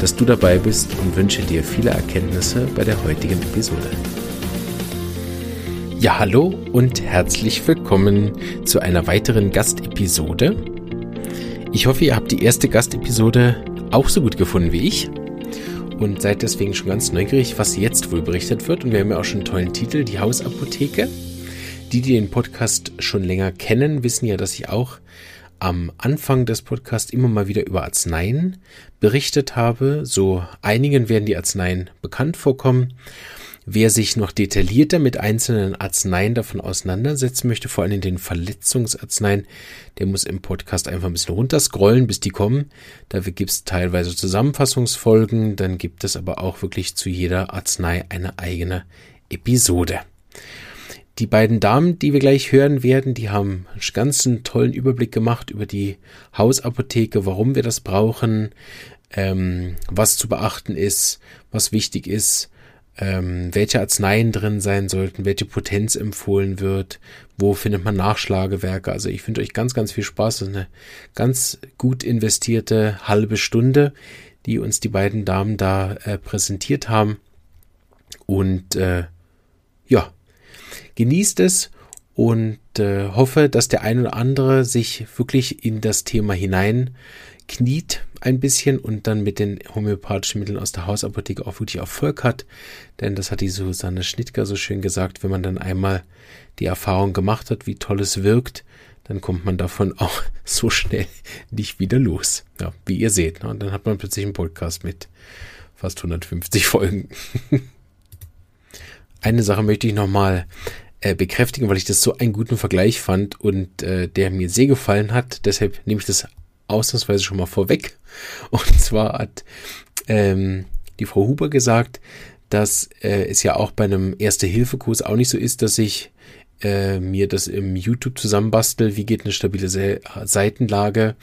dass du dabei bist und wünsche dir viele Erkenntnisse bei der heutigen Episode. Ja, hallo und herzlich willkommen zu einer weiteren Gastepisode. Ich hoffe, ihr habt die erste Gastepisode auch so gut gefunden wie ich und seid deswegen schon ganz neugierig, was jetzt wohl berichtet wird. Und wir haben ja auch schon einen tollen Titel, die Hausapotheke. Die, die den Podcast schon länger kennen, wissen ja, dass ich auch am Anfang des Podcasts immer mal wieder über Arzneien berichtet habe. So einigen werden die Arzneien bekannt vorkommen. Wer sich noch detaillierter mit einzelnen Arzneien davon auseinandersetzen möchte, vor allem den Verletzungsarzneien, der muss im Podcast einfach ein bisschen runterscrollen, bis die kommen. Dafür gibt es teilweise Zusammenfassungsfolgen, dann gibt es aber auch wirklich zu jeder Arznei eine eigene Episode. Die beiden Damen, die wir gleich hören werden, die haben einen ganzen tollen Überblick gemacht über die Hausapotheke, warum wir das brauchen, ähm, was zu beachten ist, was wichtig ist, ähm, welche Arzneien drin sein sollten, welche Potenz empfohlen wird, wo findet man Nachschlagewerke. Also ich wünsche euch ganz, ganz viel Spaß. Das ist eine ganz gut investierte halbe Stunde, die uns die beiden Damen da äh, präsentiert haben. Und äh, ja, genießt es und äh, hoffe, dass der ein oder andere sich wirklich in das Thema hinein kniet ein bisschen und dann mit den homöopathischen Mitteln aus der Hausapotheke auch wirklich Erfolg hat. Denn das hat die Susanne Schnittger so schön gesagt, wenn man dann einmal die Erfahrung gemacht hat, wie toll es wirkt, dann kommt man davon auch so schnell nicht wieder los. Ja, wie ihr seht. Ne? Und dann hat man plötzlich einen Podcast mit fast 150 Folgen. Eine Sache möchte ich nochmal äh, bekräftigen, weil ich das so einen guten Vergleich fand und äh, der mir sehr gefallen hat. Deshalb nehme ich das ausnahmsweise schon mal vorweg. Und zwar hat ähm, die Frau Huber gesagt, dass äh, es ja auch bei einem Erste-Hilfe-Kurs auch nicht so ist, dass ich äh, mir das im YouTube zusammenbastel, wie geht eine stabile Se Seitenlage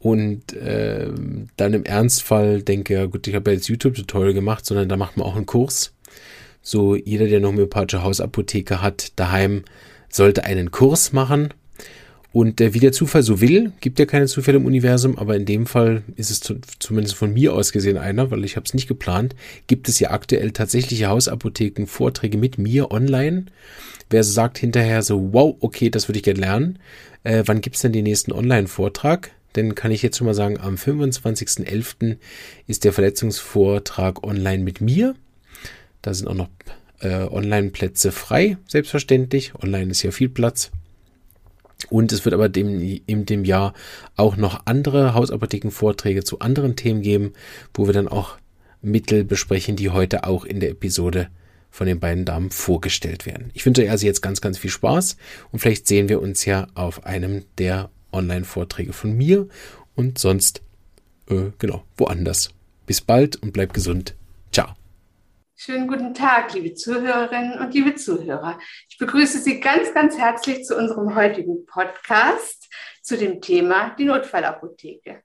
und äh, dann im Ernstfall denke, ja gut, ich habe ja jetzt YouTube-Tutorial gemacht, sondern da macht man auch einen Kurs. So jeder, der eine homöopathische Hausapotheke hat daheim, sollte einen Kurs machen und äh, wie der Zufall so will, gibt ja keine Zufälle im Universum, aber in dem Fall ist es zu, zumindest von mir aus gesehen einer, weil ich habe es nicht geplant, gibt es ja aktuell tatsächliche Hausapotheken, Vorträge mit mir online. Wer sagt hinterher so, wow, okay, das würde ich gerne lernen, äh, wann gibt's denn den nächsten Online-Vortrag? Denn kann ich jetzt schon mal sagen, am 25.11. ist der Verletzungsvortrag online mit mir. Da sind auch noch äh, Online-Plätze frei, selbstverständlich. Online ist ja viel Platz. Und es wird aber dem, in dem Jahr auch noch andere Hausapothekenvorträge zu anderen Themen geben, wo wir dann auch Mittel besprechen, die heute auch in der Episode von den beiden Damen vorgestellt werden. Ich wünsche euch also jetzt ganz, ganz viel Spaß und vielleicht sehen wir uns ja auf einem der Online-Vorträge von mir und sonst, äh, genau, woanders. Bis bald und bleibt gesund. Schönen guten Tag, liebe Zuhörerinnen und liebe Zuhörer. Ich begrüße Sie ganz, ganz herzlich zu unserem heutigen Podcast zu dem Thema die Notfallapotheke.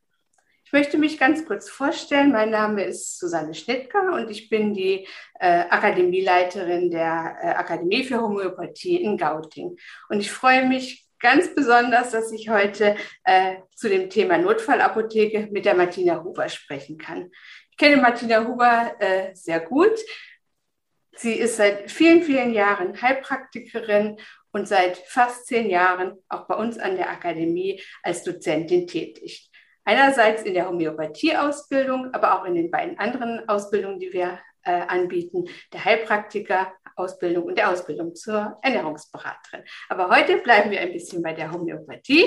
Ich möchte mich ganz kurz vorstellen. Mein Name ist Susanne Schnittger und ich bin die äh, Akademieleiterin der äh, Akademie für Homöopathie in Gauting. Und ich freue mich ganz besonders, dass ich heute äh, zu dem Thema Notfallapotheke mit der Martina Huber sprechen kann. Ich kenne Martina Huber äh, sehr gut. Sie ist seit vielen, vielen Jahren Heilpraktikerin und seit fast zehn Jahren auch bei uns an der Akademie als Dozentin tätig. Einerseits in der Homöopathie-Ausbildung, aber auch in den beiden anderen Ausbildungen, die wir äh, anbieten, der Heilpraktiker-Ausbildung und der Ausbildung zur Ernährungsberaterin. Aber heute bleiben wir ein bisschen bei der Homöopathie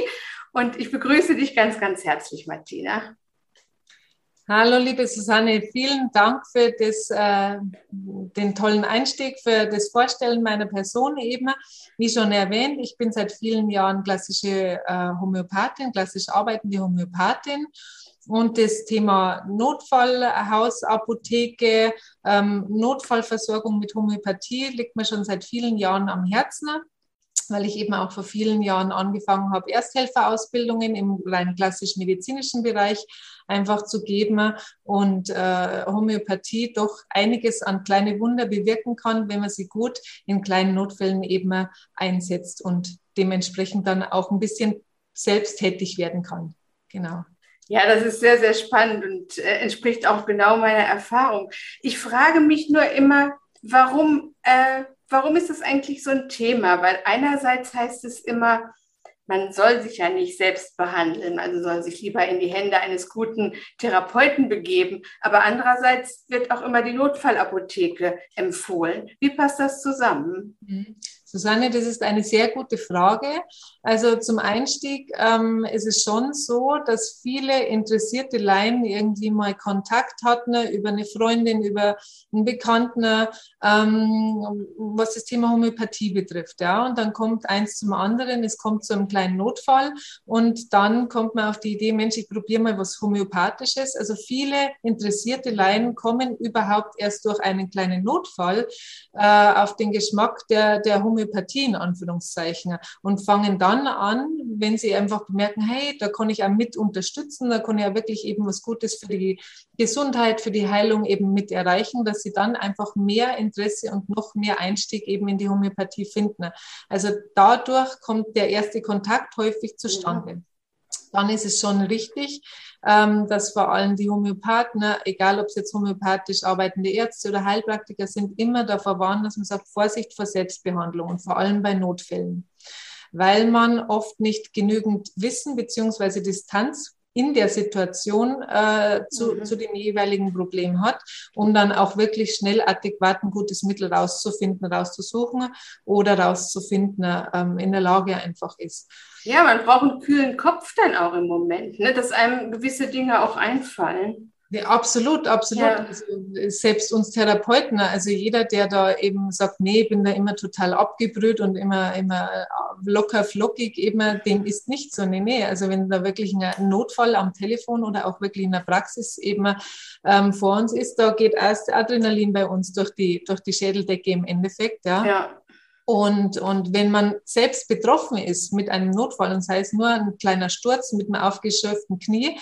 und ich begrüße dich ganz, ganz herzlich, Martina. Hallo, liebe Susanne, vielen Dank für das, äh, den tollen Einstieg, für das Vorstellen meiner Person eben. Wie schon erwähnt, ich bin seit vielen Jahren klassische äh, Homöopathin, klassisch arbeitende Homöopathin. Und das Thema Notfallhausapotheke, ähm, Notfallversorgung mit Homöopathie liegt mir schon seit vielen Jahren am Herzen weil ich eben auch vor vielen Jahren angefangen habe, Ersthelferausbildungen im rein klassisch medizinischen Bereich einfach zu geben und äh, Homöopathie doch einiges an kleine Wunder bewirken kann, wenn man sie gut in kleinen Notfällen eben einsetzt und dementsprechend dann auch ein bisschen selbsttätig werden kann. Genau. Ja, das ist sehr, sehr spannend und äh, entspricht auch genau meiner Erfahrung. Ich frage mich nur immer, warum, äh, warum ist das eigentlich so ein Thema? Weil einerseits heißt es immer, man soll sich ja nicht selbst behandeln, also soll sich lieber in die Hände eines guten Therapeuten begeben. Aber andererseits wird auch immer die Notfallapotheke empfohlen. Wie passt das zusammen? Susanne, das ist eine sehr gute Frage. Also zum Einstieg ähm, ist es schon so, dass viele interessierte Laien irgendwie mal Kontakt hatten über eine Freundin, über einen Bekannten, ähm, was das Thema Homöopathie betrifft. Ja, und dann kommt eins zum anderen, es kommt zu einem kleinen Notfall und dann kommt man auf die Idee, Mensch, ich probiere mal was Homöopathisches. Also viele interessierte Laien kommen überhaupt erst durch einen kleinen Notfall äh, auf den Geschmack der, der Homöopathie Homöopathie in Anführungszeichen und fangen dann an, wenn sie einfach bemerken, hey, da kann ich auch mit unterstützen, da kann ich ja wirklich eben was Gutes für die Gesundheit, für die Heilung eben mit erreichen, dass sie dann einfach mehr Interesse und noch mehr Einstieg eben in die Homöopathie finden. Also dadurch kommt der erste Kontakt häufig zustande. Ja dann ist es schon richtig, dass vor allem die Homöopathen, egal ob es jetzt homöopathisch arbeitende Ärzte oder Heilpraktiker sind, immer davor warnen, dass man sagt, Vorsicht vor Selbstbehandlung und vor allem bei Notfällen. Weil man oft nicht genügend Wissen beziehungsweise Distanz in der Situation äh, zu, mhm. zu dem jeweiligen Problem hat, um dann auch wirklich schnell adäquat ein gutes Mittel rauszufinden, rauszusuchen oder rauszufinden, ähm, in der Lage einfach ist. Ja, man braucht einen kühlen Kopf dann auch im Moment, ne, dass einem gewisse Dinge auch einfallen. Ja, absolut, absolut. Ja. Also, selbst uns Therapeuten, also jeder, der da eben sagt, nee, ich bin da immer total abgebrüht und immer, immer locker flockig, eben, dem ist nicht so. Nee, nee. Also wenn da wirklich ein Notfall am Telefon oder auch wirklich in der Praxis eben ähm, vor uns ist, da geht erst Adrenalin bei uns durch die, durch die Schädeldecke im Endeffekt, ja. ja. Und, und wenn man selbst betroffen ist mit einem Notfall, und sei es nur ein kleiner Sturz mit einem aufgeschürften Knie,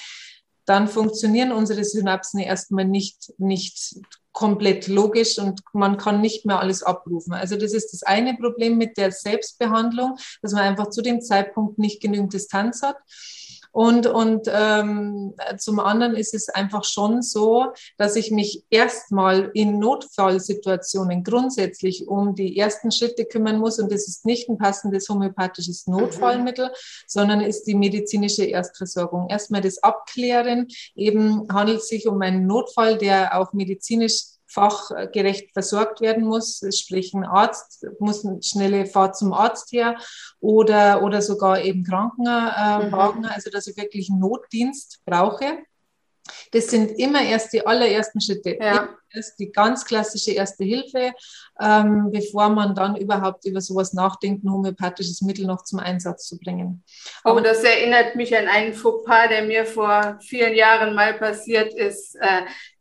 dann funktionieren unsere Synapsen erstmal nicht, nicht komplett logisch und man kann nicht mehr alles abrufen. Also das ist das eine Problem mit der Selbstbehandlung, dass man einfach zu dem Zeitpunkt nicht genügend Distanz hat. Und, und ähm, zum anderen ist es einfach schon so, dass ich mich erstmal in Notfallsituationen grundsätzlich um die ersten Schritte kümmern muss. Und das ist nicht ein passendes homöopathisches Notfallmittel, mhm. sondern ist die medizinische Erstversorgung. Erstmal das Abklären. Eben handelt es sich um einen Notfall, der auch medizinisch fachgerecht versorgt werden muss, sprich ein Arzt muss eine schnelle Fahrt zum Arzt her oder, oder sogar eben Krankenwagen, mhm. also dass ich wirklich einen Notdienst brauche. Das sind immer erst die allerersten Schritte. Ja. Erst die ganz klassische Erste Hilfe, ähm, bevor man dann überhaupt über sowas nachdenkt, ein homöopathisches Mittel noch zum Einsatz zu bringen. Oh, das erinnert mich an einen Fauxpas, der mir vor vielen Jahren mal passiert ist.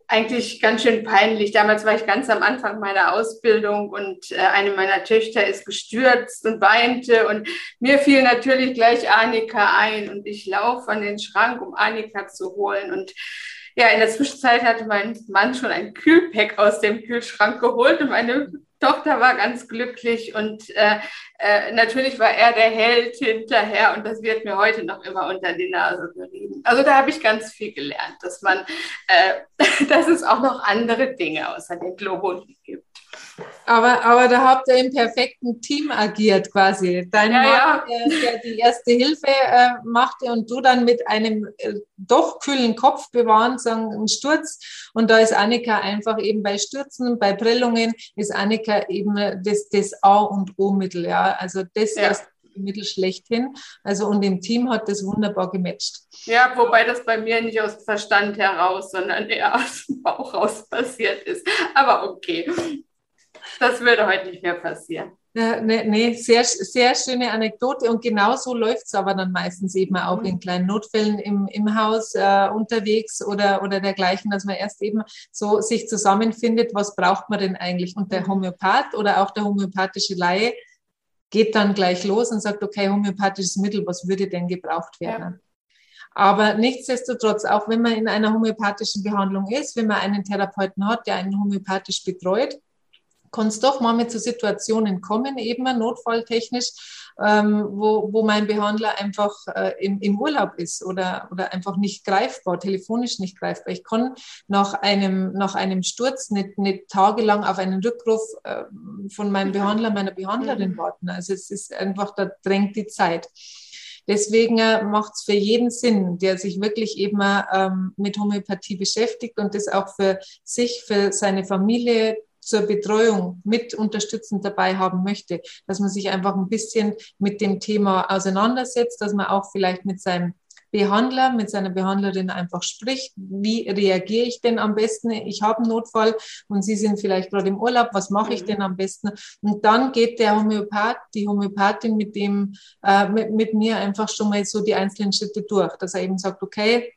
Eigentlich ganz schön peinlich. Damals war ich ganz am Anfang meiner Ausbildung und äh, eine meiner Töchter ist gestürzt und weinte und mir fiel natürlich gleich Annika ein und ich laufe an den Schrank, um Annika zu holen und ja, in der Zwischenzeit hatte mein Mann schon ein Kühlpack aus dem Kühlschrank geholt und meine Tochter war ganz glücklich und äh, äh, natürlich war er der Held hinterher und das wird mir heute noch immer unter die Nase gerieben. Also da habe ich ganz viel gelernt, dass man, äh, dass es auch noch andere Dinge außer den Globuli gibt. Aber, aber da habt ihr im perfekten Team agiert quasi. Dein ja, Mann, ja. Der, der, die erste Hilfe äh, machte und du dann mit einem äh, doch kühlen Kopf bewahren, sagen, einen Sturz. Und da ist Annika einfach eben bei Stürzen, bei Prellungen, ist Annika eben das, das A und O-Mittel. Ja, also das ja. erst Mittel schlechthin. Also und im Team hat das wunderbar gematcht. Ja, wobei das bei mir nicht aus dem Verstand heraus, sondern eher aus dem Bauch raus passiert ist. Aber okay, das würde heute nicht mehr passieren. Nee, nee, sehr, sehr schöne Anekdote und genau so läuft es aber dann meistens eben auch mhm. in kleinen Notfällen im, im Haus äh, unterwegs oder, oder dergleichen, dass man erst eben so sich zusammenfindet, was braucht man denn eigentlich und der mhm. Homöopath oder auch der homöopathische Laie geht dann gleich los und sagt, okay, homöopathisches Mittel, was würde denn gebraucht werden? Ja. Aber nichtsdestotrotz, auch wenn man in einer homöopathischen Behandlung ist, wenn man einen Therapeuten hat, der einen homöopathisch betreut, kann es doch mal zu Situationen kommen, eben notfalltechnisch, ähm, wo, wo mein Behandler einfach äh, im, im Urlaub ist oder, oder einfach nicht greifbar, telefonisch nicht greifbar. Ich kann nach einem, nach einem Sturz nicht, nicht tagelang auf einen Rückruf äh, von meinem Behandler, meiner Behandlerin mhm. warten. Also es ist einfach, da drängt die Zeit. Deswegen äh, macht es für jeden Sinn, der sich wirklich eben ähm, mit Homöopathie beschäftigt und das auch für sich, für seine Familie zur Betreuung mit unterstützend dabei haben möchte, dass man sich einfach ein bisschen mit dem Thema auseinandersetzt, dass man auch vielleicht mit seinem Behandler, mit seiner Behandlerin einfach spricht. Wie reagiere ich denn am besten? Ich habe einen Notfall und Sie sind vielleicht gerade im Urlaub. Was mache ich mhm. denn am besten? Und dann geht der Homöopath, die Homöopathin mit dem, äh, mit, mit mir einfach schon mal so die einzelnen Schritte durch, dass er eben sagt, okay,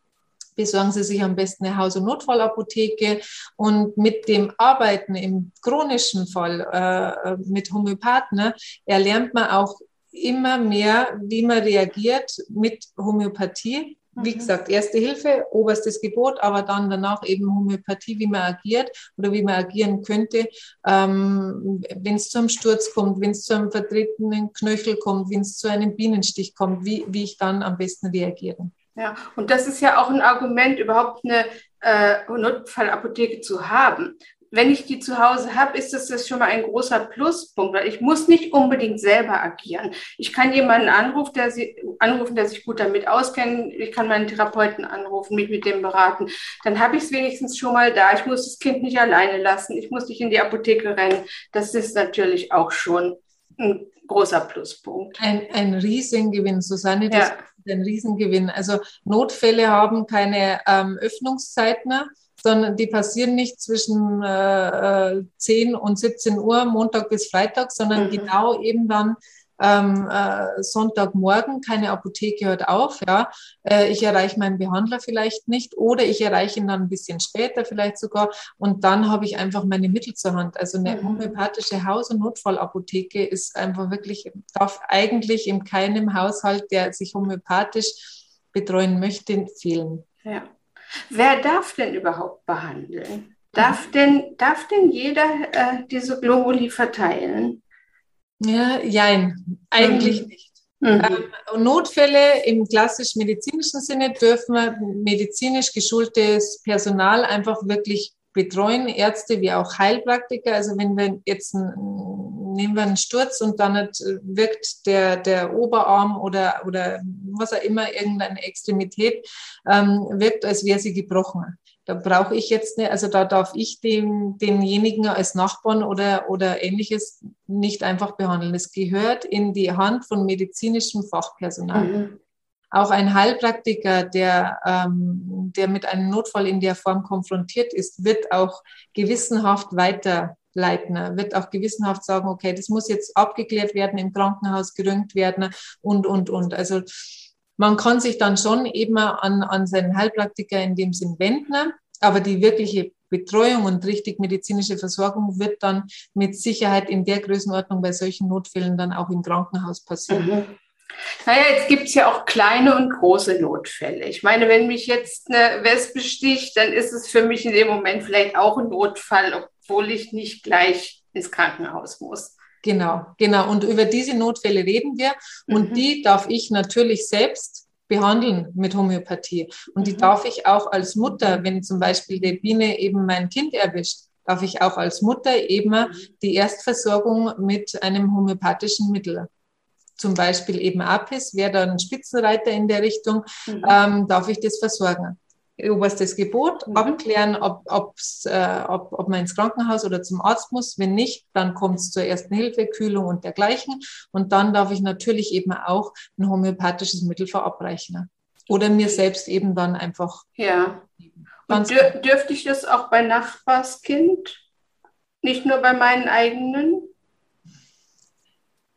besorgen Sie sich am besten eine Haus- und Notfallapotheke. Und mit dem Arbeiten im chronischen Fall äh, mit Homöopathen ne, erlernt man auch immer mehr, wie man reagiert mit Homöopathie. Wie mhm. gesagt, erste Hilfe, oberstes Gebot, aber dann danach eben Homöopathie, wie man agiert oder wie man agieren könnte, ähm, wenn es zu einem Sturz kommt, wenn es zu einem vertretenen Knöchel kommt, wenn es zu einem Bienenstich kommt, wie, wie ich dann am besten reagiere. Ja, und das ist ja auch ein Argument, überhaupt eine äh, Notfallapotheke zu haben. Wenn ich die zu Hause habe, ist das, das schon mal ein großer Pluspunkt, weil ich muss nicht unbedingt selber agieren. Ich kann jemanden anrufen, der, sie, anrufen, der sich gut damit auskennt. Ich kann meinen Therapeuten anrufen, mich mit dem beraten. Dann habe ich es wenigstens schon mal da. Ich muss das Kind nicht alleine lassen. Ich muss nicht in die Apotheke rennen. Das ist natürlich auch schon ein großer Pluspunkt. Ein, ein Riesengewinn, Susanne. Das ja ein Riesengewinn. Also Notfälle haben keine ähm, Öffnungszeiten mehr, sondern die passieren nicht zwischen äh, 10 äh, und 17 Uhr, Montag bis Freitag, sondern mhm. genau eben dann ähm, äh, Sonntagmorgen, keine Apotheke hört auf, ja, äh, ich erreiche meinen Behandler vielleicht nicht oder ich erreiche ihn dann ein bisschen später vielleicht sogar und dann habe ich einfach meine Mittel zur Hand. Also eine mhm. homöopathische Haus- und Notfallapotheke ist einfach wirklich, darf eigentlich in keinem Haushalt, der sich homöopathisch betreuen möchte, fehlen. Ja. Wer darf denn überhaupt behandeln? Darf denn, darf denn jeder äh, diese Globuli verteilen? Ja, jein, eigentlich mhm. nicht. Mhm. Ähm, Notfälle im klassisch medizinischen Sinne dürfen medizinisch geschultes Personal einfach wirklich betreuen, Ärzte wie auch Heilpraktiker. Also wenn wir jetzt einen, nehmen wir einen Sturz und dann wirkt der, der Oberarm oder, oder was auch immer, irgendeine Extremität, ähm, wirkt, als wäre sie gebrochen. Da brauche ich jetzt nicht, also da darf ich den, denjenigen als Nachbarn oder, oder ähnliches nicht einfach behandeln. Es gehört in die Hand von medizinischem Fachpersonal. Mhm. Auch ein Heilpraktiker, der, ähm, der mit einem Notfall in der Form konfrontiert ist, wird auch gewissenhaft weiterleiten, wird auch gewissenhaft sagen, okay, das muss jetzt abgeklärt werden, im Krankenhaus gerönt werden und, und, und. Also man kann sich dann schon eben an, an seinen Heilpraktiker in dem Sinn wenden, aber die wirkliche Betreuung und richtig medizinische Versorgung wird dann mit Sicherheit in der Größenordnung bei solchen Notfällen dann auch im Krankenhaus passieren. Mhm. Naja, jetzt gibt es ja auch kleine und große Notfälle. Ich meine, wenn mich jetzt eine Wespe sticht, dann ist es für mich in dem Moment vielleicht auch ein Notfall, obwohl ich nicht gleich ins Krankenhaus muss. Genau, genau. Und über diese Notfälle reden wir. Und mhm. die darf ich natürlich selbst behandeln mit Homöopathie. Und die mhm. darf ich auch als Mutter, wenn zum Beispiel die Biene eben mein Kind erwischt, darf ich auch als Mutter eben die Erstversorgung mit einem homöopathischen Mittel zum Beispiel eben Apis, wäre dann ein Spitzenreiter in der Richtung, mhm. ähm, darf ich das versorgen. Oberstes Gebot, mhm. abklären, ob, ob's, äh, ob, ob man ins Krankenhaus oder zum Arzt muss. Wenn nicht, dann kommt es zur ersten Hilfe, Kühlung und dergleichen. Und dann darf ich natürlich eben auch ein homöopathisches Mittel verabreichen. Oder mir selbst eben dann einfach. Ja. Und dür dürfte ich das auch bei Nachbarskind? Nicht nur bei meinen eigenen?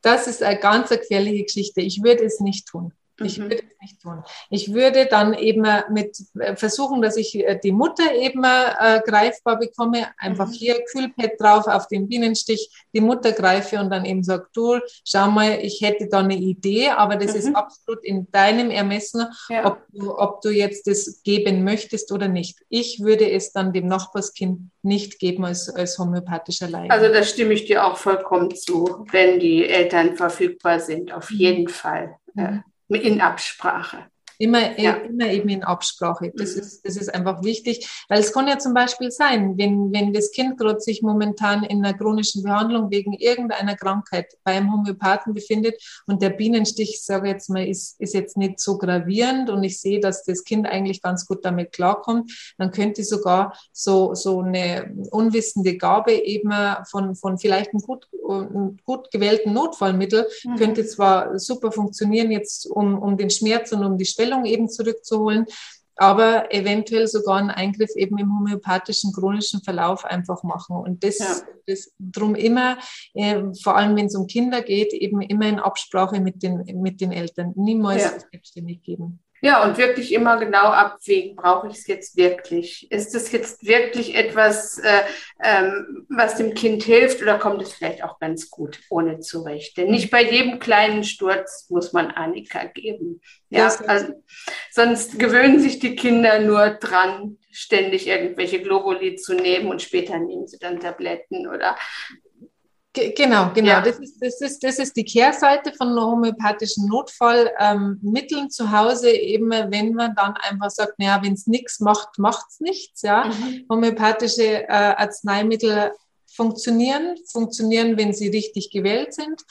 Das ist eine ganz gefährliche Geschichte. Ich würde es nicht tun. Ich mhm. würde es nicht tun. Ich würde dann eben mit äh, versuchen, dass ich äh, die Mutter eben äh, greifbar bekomme. Einfach mhm. hier Kühlpad drauf auf den Bienenstich, die Mutter greife und dann eben sagt, du, schau mal, ich hätte da eine Idee, aber das mhm. ist absolut in deinem Ermessen, ja. ob, du, ob du jetzt das geben möchtest oder nicht. Ich würde es dann dem Nachbarskind nicht geben als, als homöopathischer Laie. Also da stimme ich dir auch vollkommen zu, wenn die Eltern verfügbar sind, auf mhm. jeden Fall. Mhm in Absprache. Immer, ja. immer eben in Absprache. Das, mhm. ist, das ist einfach wichtig, weil es kann ja zum Beispiel sein, wenn, wenn das Kind gerade sich momentan in einer chronischen Behandlung wegen irgendeiner Krankheit beim Homöopathen befindet und der Bienenstich, sage ich jetzt mal, ist, ist jetzt nicht so gravierend und ich sehe, dass das Kind eigentlich ganz gut damit klarkommt, dann könnte sogar so, so eine unwissende Gabe eben von, von vielleicht einem gut, einem gut gewählten Notfallmittel mhm. könnte zwar super funktionieren jetzt, um, um den Schmerz und um die Schwelle Stellung eben zurückzuholen, aber eventuell sogar einen Eingriff eben im homöopathischen chronischen Verlauf einfach machen. Und das, ja. das drum immer, äh, vor allem wenn es um Kinder geht, eben immer in Absprache mit den, mit den Eltern, niemals ja. selbstständig geben. Ja, und wirklich immer genau abwägen, brauche ich es jetzt wirklich? Ist es jetzt wirklich etwas, äh, ähm, was dem Kind hilft oder kommt es vielleicht auch ganz gut ohne zurecht? Denn nicht bei jedem kleinen Sturz muss man Annika geben. Ja, also, sonst gewöhnen sich die Kinder nur dran, ständig irgendwelche Globuli zu nehmen und später nehmen sie dann Tabletten oder Genau, genau. Ja. Das, ist, das, ist, das ist die Kehrseite von homöopathischen Notfallmitteln ähm, zu Hause, eben wenn man dann einfach sagt, naja, wenn es nichts macht, macht es nichts. Ja? Mhm. Homöopathische äh, Arzneimittel funktionieren, funktionieren, wenn sie richtig gewählt sind.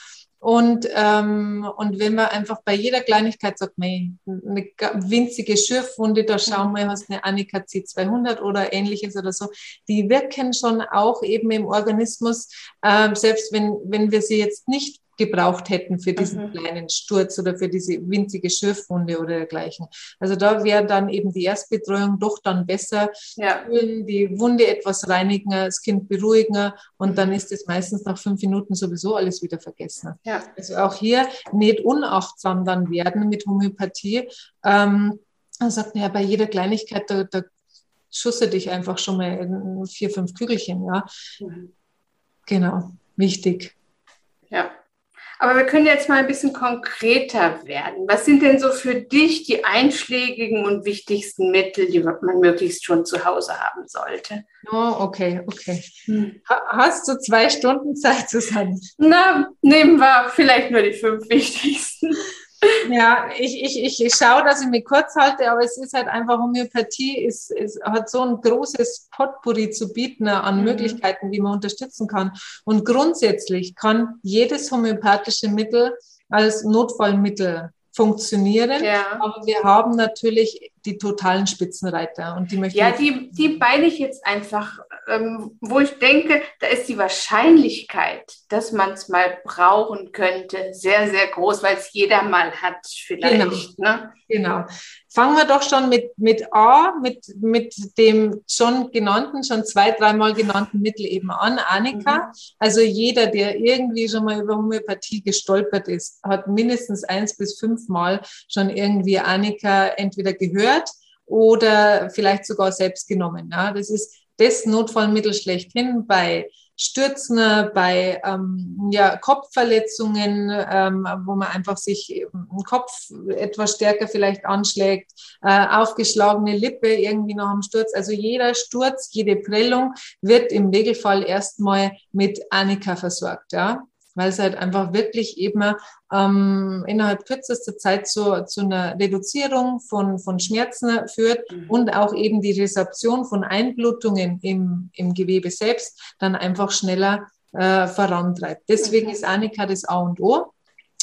Und, ähm, und wenn man einfach bei jeder Kleinigkeit sagt, mei, eine winzige Schürfwunde, da schauen wir, hast eine Annika C200 oder ähnliches oder so, die wirken schon auch eben im Organismus, ähm, selbst wenn, wenn wir sie jetzt nicht gebraucht hätten für diesen mhm. kleinen Sturz oder für diese winzige Schürfwunde oder dergleichen. Also da wäre dann eben die Erstbetreuung doch dann besser, ja. die Wunde etwas reinigen, das Kind beruhigen und dann ist es meistens nach fünf Minuten sowieso alles wieder vergessen. Ja. Also auch hier nicht unachtsam dann werden mit Homöopathie. Ähm, man sagt, ja, bei jeder Kleinigkeit, da, da schusse dich einfach schon mal vier, fünf Kügelchen, ja. Mhm. Genau, wichtig. Ja. Aber wir können jetzt mal ein bisschen konkreter werden. Was sind denn so für dich die einschlägigen und wichtigsten Mittel, die man möglichst schon zu Hause haben sollte? Oh, okay, okay. Hm. Hast du zwei Stunden Zeit, Susanne? Na, nehmen wir vielleicht nur die fünf wichtigsten. Ja, ich, ich, ich schaue, dass ich mich kurz halte, aber es ist halt einfach, Homöopathie ist, ist, hat so ein großes Potpourri zu bieten an mhm. Möglichkeiten, wie man unterstützen kann. Und grundsätzlich kann jedes homöopathische Mittel als Notfallmittel funktionieren. Ja. Aber wir haben natürlich die totalen Spitzenreiter und die möchte Ja, die, die beine ich jetzt einfach, ähm, wo ich denke, da ist die Wahrscheinlichkeit, dass man es mal brauchen könnte, sehr, sehr groß, weil es jeder mal hat vielleicht. Genau. Ne? genau. Fangen wir doch schon mit, mit A, mit, mit dem schon genannten, schon zwei, dreimal genannten Mittel eben an, Annika. Mhm. Also jeder, der irgendwie schon mal über Homöopathie gestolpert ist, hat mindestens eins bis fünfmal schon irgendwie Annika entweder gehört oder vielleicht sogar selbst genommen. Ja, das ist das Notfallmittel schlechthin bei Stürzen, bei ähm, ja, Kopfverletzungen, ähm, wo man einfach sich im Kopf etwas stärker vielleicht anschlägt, äh, aufgeschlagene Lippe irgendwie noch am Sturz. Also jeder Sturz, jede Prellung wird im Regelfall erstmal mit Annika versorgt. Ja? Weil es halt einfach wirklich eben ähm, innerhalb kürzester Zeit zu, zu einer Reduzierung von, von Schmerzen führt mhm. und auch eben die Resorption von Einblutungen im, im Gewebe selbst dann einfach schneller äh, vorantreibt. Deswegen mhm. ist Annika das A und O.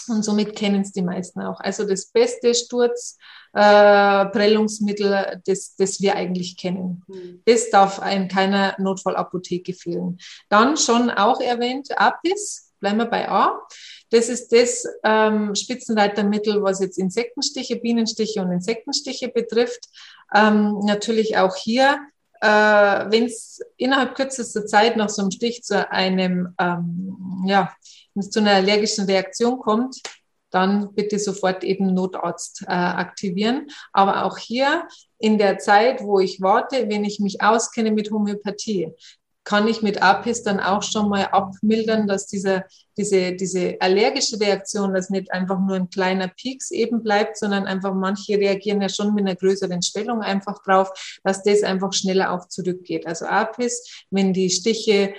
Und somit kennen es die meisten auch. Also das beste Sturzprellungsmittel, äh, das, das wir eigentlich kennen. Mhm. Das darf in keiner Notfallapotheke fehlen. Dann schon auch erwähnt Apis, bleiben wir bei A. Das ist das ähm, Spitzenleitermittel, was jetzt Insektenstiche, Bienenstiche und Insektenstiche betrifft. Ähm, natürlich auch hier äh, wenn es innerhalb kürzester Zeit nach so einem Stich zu einem, ähm, ja, zu einer allergischen Reaktion kommt, dann bitte sofort eben Notarzt äh, aktivieren. Aber auch hier in der Zeit, wo ich warte, wenn ich mich auskenne mit Homöopathie, kann ich mit APIS dann auch schon mal abmildern, dass dieser, diese, diese allergische Reaktion, dass nicht einfach nur ein kleiner Pieks eben bleibt, sondern einfach manche reagieren ja schon mit einer größeren Stellung einfach drauf, dass das einfach schneller auch zurückgeht. Also APIS, wenn die Stiche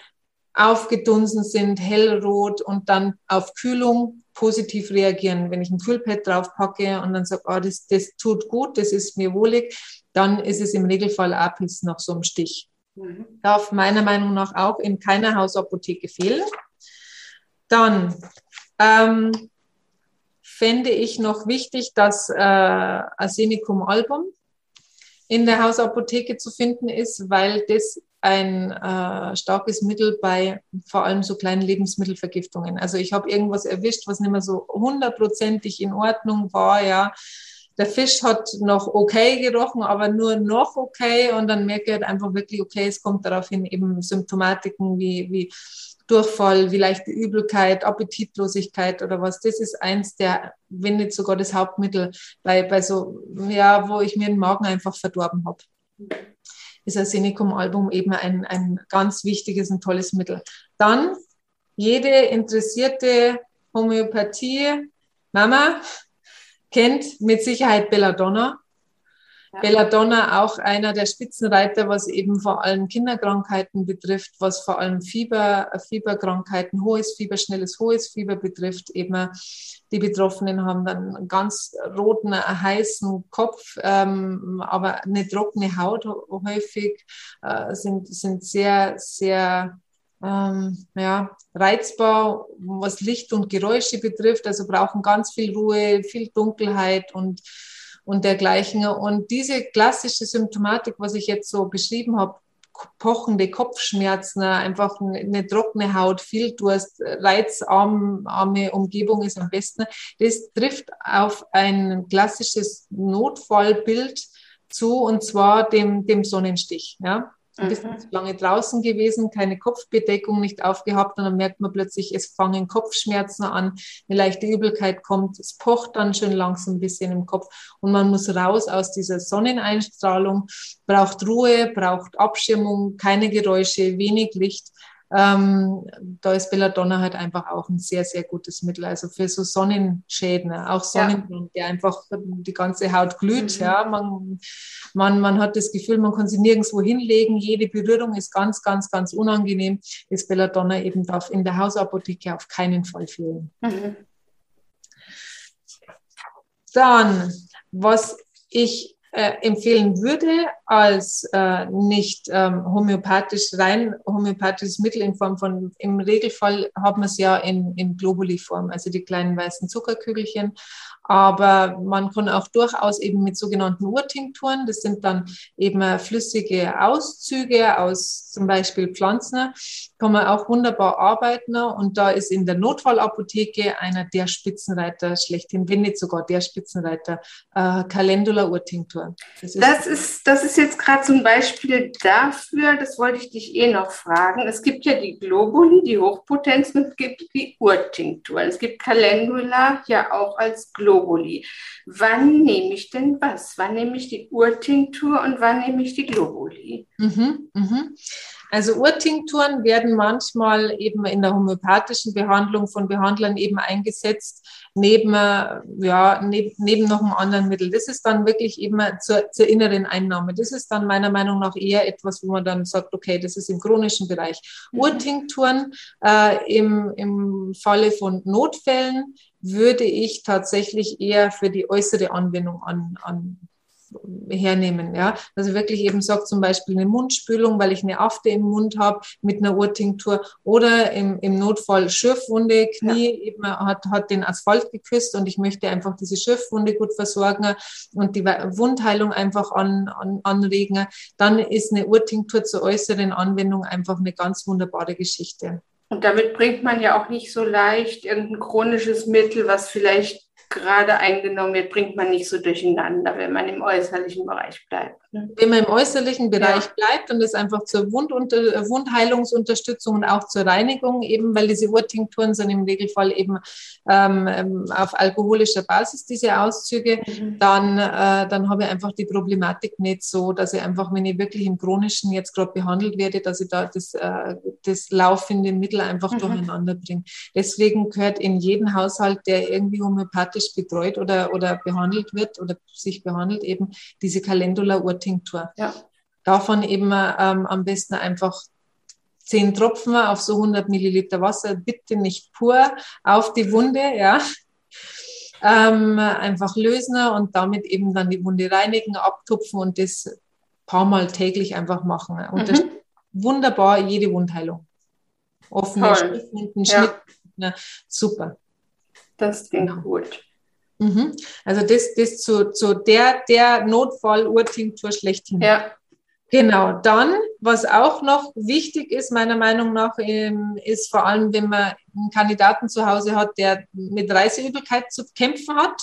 aufgedunsen sind, hellrot und dann auf Kühlung positiv reagieren. Wenn ich ein Kühlpad drauf packe und dann sage, oh, das, das tut gut, das ist mir wohlig, dann ist es im Regelfall APIS nach so einem Stich. Mhm. Darf meiner Meinung nach auch in keiner Hausapotheke fehlen. Dann ähm, fände ich noch wichtig, dass äh, Arsenicum album in der Hausapotheke zu finden ist, weil das ein äh, starkes Mittel bei vor allem so kleinen Lebensmittelvergiftungen. Also ich habe irgendwas erwischt, was nicht mehr so hundertprozentig in Ordnung war, ja der Fisch hat noch okay gerochen, aber nur noch okay. Und dann merke ich halt einfach wirklich, okay, es kommt daraufhin eben Symptomatiken wie, wie Durchfall, wie leichte Übelkeit, Appetitlosigkeit oder was. Das ist eins der, wenn nicht sogar das Hauptmittel bei, bei so, ja, wo ich mir den Magen einfach verdorben habe. Ist Arsenicum-Album eben ein, ein ganz wichtiges und tolles Mittel. Dann jede interessierte Homöopathie, Mama, kennt mit Sicherheit Belladonna. Ja. Belladonna auch einer der Spitzenreiter, was eben vor allem Kinderkrankheiten betrifft, was vor allem Fieber, Fieberkrankheiten, hohes Fieber, schnelles hohes Fieber betrifft. Eben die Betroffenen haben dann einen ganz roten, heißen Kopf, ähm, aber eine trockene Haut häufig, äh, sind, sind sehr, sehr ähm, ja, reizbar, was Licht und Geräusche betrifft. Also brauchen ganz viel Ruhe, viel Dunkelheit und, und dergleichen. Und diese klassische Symptomatik, was ich jetzt so beschrieben habe, pochende Kopfschmerzen, einfach eine trockene Haut, viel Durst, reizarme Umgebung ist am besten. Das trifft auf ein klassisches Notfallbild zu, und zwar dem, dem Sonnenstich. Ja? Ein bisschen zu lange draußen gewesen, keine Kopfbedeckung nicht aufgehabt und dann merkt man plötzlich, es fangen Kopfschmerzen an, eine leichte Übelkeit kommt, es pocht dann schon langsam ein bisschen im Kopf und man muss raus aus dieser Sonneneinstrahlung, braucht Ruhe, braucht Abschirmung, keine Geräusche, wenig Licht ähm, da ist Belladonna halt einfach auch ein sehr, sehr gutes Mittel. Also für so Sonnenschäden, auch Sonnenbrand, ja. der einfach die ganze Haut glüht. Mhm. Ja, man, man, man hat das Gefühl, man kann sie nirgendwo hinlegen. Jede Berührung ist ganz, ganz, ganz unangenehm. Das Belladonna eben darf in der Hausapotheke auf keinen Fall fehlen. Mhm. Dann, was ich äh, empfehlen würde als äh, nicht ähm, homöopathisch rein homöopathisches Mittel in Form von im Regelfall haben wir es ja in, in Globuli-Form, also die kleinen weißen Zuckerkügelchen aber man kann auch durchaus eben mit sogenannten Urtinkturen, das sind dann eben flüssige Auszüge aus zum Beispiel Pflanzen, kann man auch wunderbar arbeiten. Und da ist in der Notfallapotheke einer der Spitzenreiter schlechthin, wenn nicht sogar der Spitzenreiter, äh, Calendula Urtinktur. Das ist, das ist, das ist jetzt gerade zum Beispiel dafür, das wollte ich dich eh noch fragen. Es gibt ja die Globuli, die Hochpotenzen, und es gibt die Urtinkturen. Es gibt Calendula ja auch als Globuli. Globuli. Wann nehme ich denn was? Wann nehme ich die Urtinktur und wann nehme ich die Globuli? Mhm, mhm. Also Urtinkturen werden manchmal eben in der homöopathischen Behandlung von Behandlern eben eingesetzt, neben, ja, neben, neben noch einem anderen Mittel. Das ist dann wirklich eben zur, zur inneren Einnahme. Das ist dann meiner Meinung nach eher etwas, wo man dann sagt, okay, das ist im chronischen Bereich. Mhm. Urtinkturen äh, im, im Falle von Notfällen würde ich tatsächlich eher für die äußere Anwendung an, an hernehmen. Ja? Also wirklich eben sagt zum Beispiel eine Mundspülung, weil ich eine Afte im Mund habe mit einer Urtinktur oder im, im Notfall Schürfwunde, Knie ja. eben hat, hat den Asphalt geküsst und ich möchte einfach diese Schürfwunde gut versorgen und die Wundheilung einfach an, an, anregen. Dann ist eine Urtinktur zur äußeren Anwendung einfach eine ganz wunderbare Geschichte. Und damit bringt man ja auch nicht so leicht irgendein chronisches Mittel, was vielleicht gerade eingenommen wird, bringt man nicht so durcheinander, wenn man im äußerlichen Bereich bleibt. Wenn man im äußerlichen Bereich ja. bleibt und es einfach zur Wundunter Wundheilungsunterstützung und auch zur Reinigung eben, weil diese Urtinkturen sind im Regelfall eben ähm, ähm, auf alkoholischer Basis, diese Auszüge, mhm. dann, äh, dann habe ich einfach die Problematik nicht so, dass ich einfach, wenn ich wirklich im Chronischen jetzt gerade behandelt werde, dass ich da das, äh, das laufende Mittel einfach mhm. durcheinander bringe. Deswegen gehört in jeden Haushalt, der irgendwie homöopathisch betreut oder, oder behandelt wird oder sich behandelt, eben diese Calendula-Urtinktur. Ja. Davon eben ähm, am besten einfach 10 Tropfen auf so 100 Milliliter Wasser, bitte nicht pur, auf die Wunde, ja. Ähm, einfach lösen und damit eben dann die Wunde reinigen, abtupfen und das paar Mal täglich einfach machen. Und das mhm. wunderbar jede Wundheilung. Offene Schnittwunden, Schnitt, ja. super. Das klingt genau. gut. Mhm. Also das, das zu, zu der, der Notfall-Urtinktur schlechthin. Ja. Genau, dann, was auch noch wichtig ist, meiner Meinung nach, ähm, ist vor allem, wenn man einen Kandidaten zu Hause hat, der mit Reiseübelkeit zu kämpfen hat,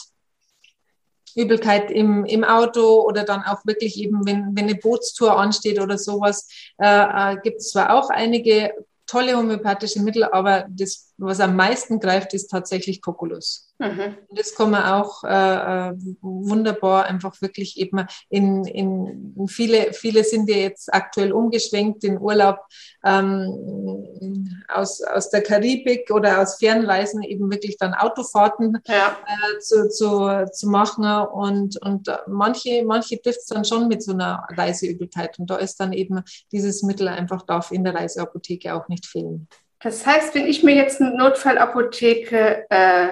Übelkeit im, im Auto oder dann auch wirklich eben, wenn, wenn eine Bootstour ansteht oder sowas, äh, äh, gibt es zwar auch einige tolle homöopathische Mittel, aber das, was am meisten greift, ist tatsächlich Kokulus. Mhm. Das kann man auch äh, äh, wunderbar einfach wirklich eben in, in viele, viele sind ja jetzt aktuell umgeschwenkt in Urlaub ähm, aus, aus der Karibik oder aus Fernreisen eben wirklich dann Autofahrten ja. äh, zu, zu, zu machen und, und manche, manche trifft es dann schon mit so einer Reiseübelkeit und da ist dann eben dieses Mittel einfach darf in der Reiseapotheke auch nicht fehlen. Das heißt, wenn ich mir jetzt eine Notfallapotheke äh,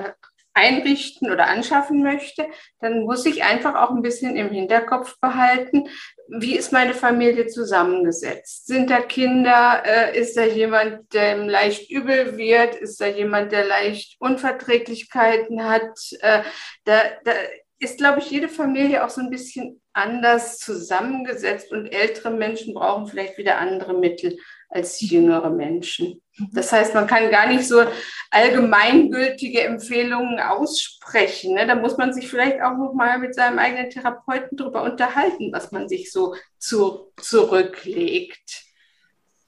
einrichten oder anschaffen möchte, dann muss ich einfach auch ein bisschen im Hinterkopf behalten, wie ist meine Familie zusammengesetzt? Sind da Kinder? Äh, ist da jemand, der leicht übel wird? Ist da jemand, der leicht Unverträglichkeiten hat? Äh, da, da ist, glaube ich, jede Familie auch so ein bisschen anders zusammengesetzt und ältere Menschen brauchen vielleicht wieder andere Mittel als jüngere Menschen. Das heißt, man kann gar nicht so allgemeingültige Empfehlungen aussprechen. Ne? Da muss man sich vielleicht auch noch mal mit seinem eigenen Therapeuten darüber unterhalten, was man sich so zu, zurücklegt.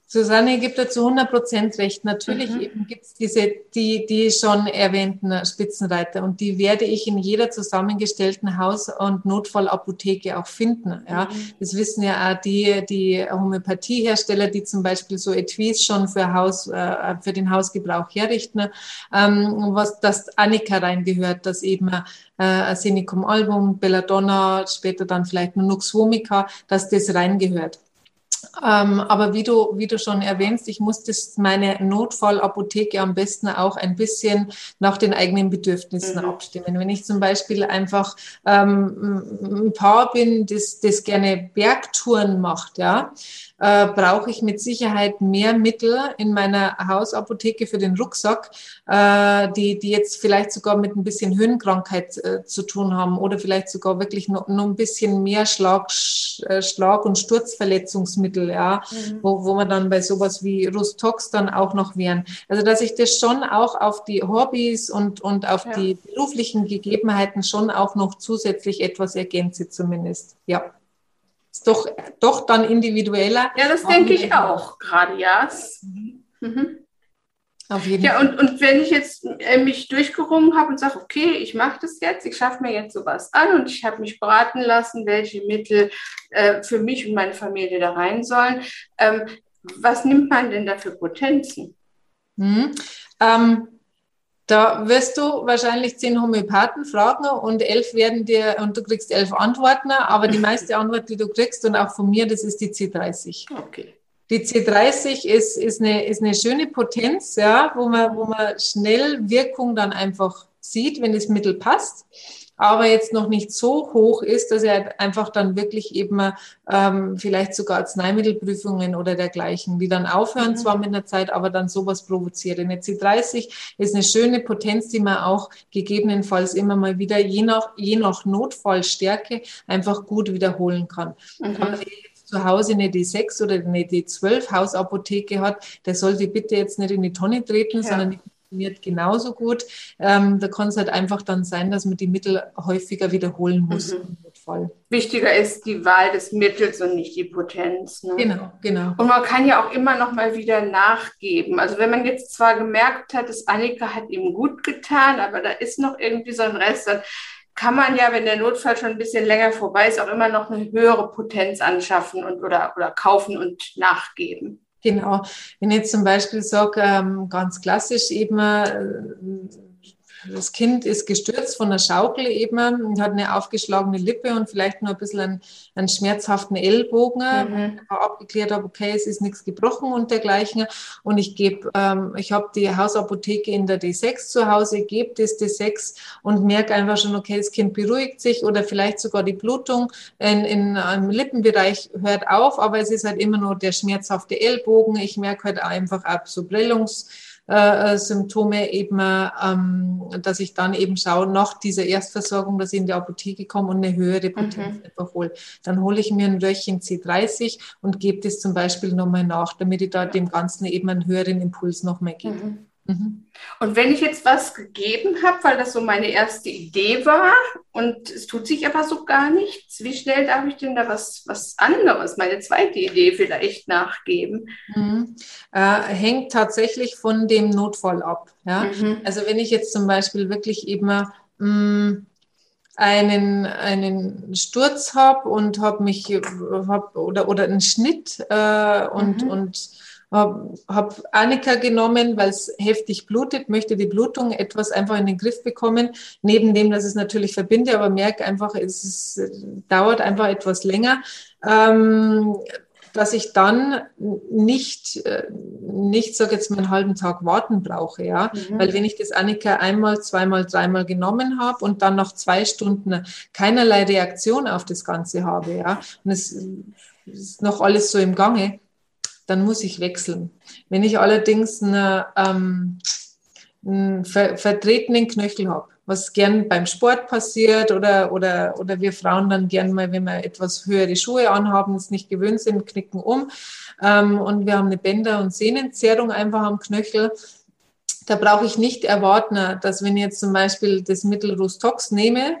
Susanne gibt dazu 100 Prozent recht. Natürlich mhm. gibt es diese, die, die schon erwähnten Spitzenreiter und die werde ich in jeder zusammengestellten Haus- und Notfallapotheke auch finden. Ja, mhm. das wissen ja auch die, die Homöopathiehersteller, die zum Beispiel so Etuis schon für Haus, äh, für den Hausgebrauch herrichten, ähm, was das Annika reingehört, dass eben äh, Arsenicum album, Belladonna, später dann vielleicht Nux vomica, dass das reingehört. Ähm, aber wie du, wie du schon erwähnst, ich muss das meine Notfallapotheke am besten auch ein bisschen nach den eigenen Bedürfnissen mhm. abstimmen. Wenn ich zum Beispiel einfach ähm, ein Paar bin, das, das gerne Bergtouren macht, ja, äh, brauche ich mit Sicherheit mehr Mittel in meiner Hausapotheke für den Rucksack, äh, die, die jetzt vielleicht sogar mit ein bisschen Höhenkrankheit äh, zu tun haben oder vielleicht sogar wirklich noch, noch ein bisschen mehr Schlag, äh, Schlag- und Sturzverletzungsmittel, ja, mhm. wo, wo man dann bei sowas wie Rustox dann auch noch wären. Also dass ich das schon auch auf die Hobbys und, und auf ja. die beruflichen Gegebenheiten schon auch noch zusätzlich etwas ergänze zumindest. Ja doch, doch dann individueller. Ja, das denke ich auch gerade, ja. Mhm. Auf jeden ja, Fall. Und, und wenn ich jetzt äh, mich durchgerungen habe und sage, okay, ich mache das jetzt, ich schaffe mir jetzt sowas an und ich habe mich beraten lassen, welche Mittel äh, für mich und meine Familie da rein sollen, ähm, was nimmt man denn da für Potenzen? Mhm. Ähm, da wirst du wahrscheinlich zehn Homöopathen fragen und elf werden dir, und du kriegst elf Antworten, aber die meiste Antwort, die du kriegst und auch von mir, das ist die C30. Okay. Die C30 ist, ist, eine, ist eine schöne Potenz, ja, wo man, wo man schnell Wirkung dann einfach sieht, wenn das Mittel passt. Aber jetzt noch nicht so hoch ist, dass er einfach dann wirklich eben ähm, vielleicht sogar Arzneimittelprüfungen oder dergleichen, die dann aufhören mhm. zwar mit einer Zeit, aber dann sowas provoziert. Eine C30 ist eine schöne Potenz, die man auch gegebenenfalls immer mal wieder je nach, je nach Notfallstärke einfach gut wiederholen kann. Mhm. Zu Hause eine D6 oder eine D12 Hausapotheke hat, der sollte bitte jetzt nicht in die Tonne treten, ja. sondern funktioniert genauso gut. Ähm, da kann es halt einfach dann sein, dass man die Mittel häufiger wiederholen muss mhm. Wichtiger ist die Wahl des Mittels und nicht die Potenz. Ne? Genau, genau. Und man kann ja auch immer noch mal wieder nachgeben. Also wenn man jetzt zwar gemerkt hat, dass Annika hat ihm gut getan, aber da ist noch irgendwie so ein Rest, dann kann man ja, wenn der Notfall schon ein bisschen länger vorbei ist, auch immer noch eine höhere Potenz anschaffen und oder, oder kaufen und nachgeben. Genau. Wenn ich jetzt zum Beispiel sage, ähm, ganz klassisch eben, äh, das Kind ist gestürzt von der Schaukel eben und hat eine aufgeschlagene Lippe und vielleicht nur ein bisschen einen, einen schmerzhaften Ellbogen. Mhm. abgeklärt habe, okay, es ist nichts gebrochen und dergleichen. Und ich gebe, ähm, ich habe die Hausapotheke in der D6 zu Hause, gebe das D6 und merke einfach schon, okay, das Kind beruhigt sich oder vielleicht sogar die Blutung in, in einem Lippenbereich hört auf, aber es ist halt immer nur der schmerzhafte Ellbogen. Ich merke halt einfach auch so Prellungs- äh, äh, Symptome eben, ähm, dass ich dann eben schaue, nach dieser Erstversorgung, dass ich in die Apotheke komme und eine höhere Potenz mhm. einfach hole. Dann hole ich mir ein Röhrchen C30 und gebe das zum Beispiel nochmal nach, damit ich da dem Ganzen eben einen höheren Impuls nochmal gebe. Mhm. Mhm. Und wenn ich jetzt was gegeben habe, weil das so meine erste Idee war und es tut sich aber so gar nichts, wie schnell darf ich denn da was, was anderes, meine zweite Idee vielleicht nachgeben? Mhm. Äh, hängt tatsächlich von dem Notfall ab. Ja? Mhm. Also wenn ich jetzt zum Beispiel wirklich eben mh, mm, einen, einen Sturz habe und habe mich hab, oder, oder einen Schnitt äh, und, mhm. und habe hab Annika genommen, weil es heftig blutet, möchte die Blutung etwas einfach in den Griff bekommen. Neben dem, dass es natürlich verbinde, aber merke einfach, es ist, dauert einfach etwas länger. Ähm, dass ich dann nicht, äh, nicht sage jetzt mal einen halben Tag warten brauche, ja, mhm. weil wenn ich das Annika einmal, zweimal, dreimal genommen habe und dann nach zwei Stunden keinerlei Reaktion auf das Ganze habe, ja, und es ist noch alles so im Gange, dann muss ich wechseln. Wenn ich allerdings einen, ähm, einen ver vertretenen Knöchel habe, was gern beim Sport passiert oder, oder, oder wir Frauen dann gern mal, wenn wir etwas höhere Schuhe anhaben, es nicht gewöhnt sind, knicken um ähm, und wir haben eine Bänder- und Sehnenzerrung einfach am Knöchel, da brauche ich nicht erwarten, dass wenn ich jetzt zum Beispiel das Mittel Rustox nehme,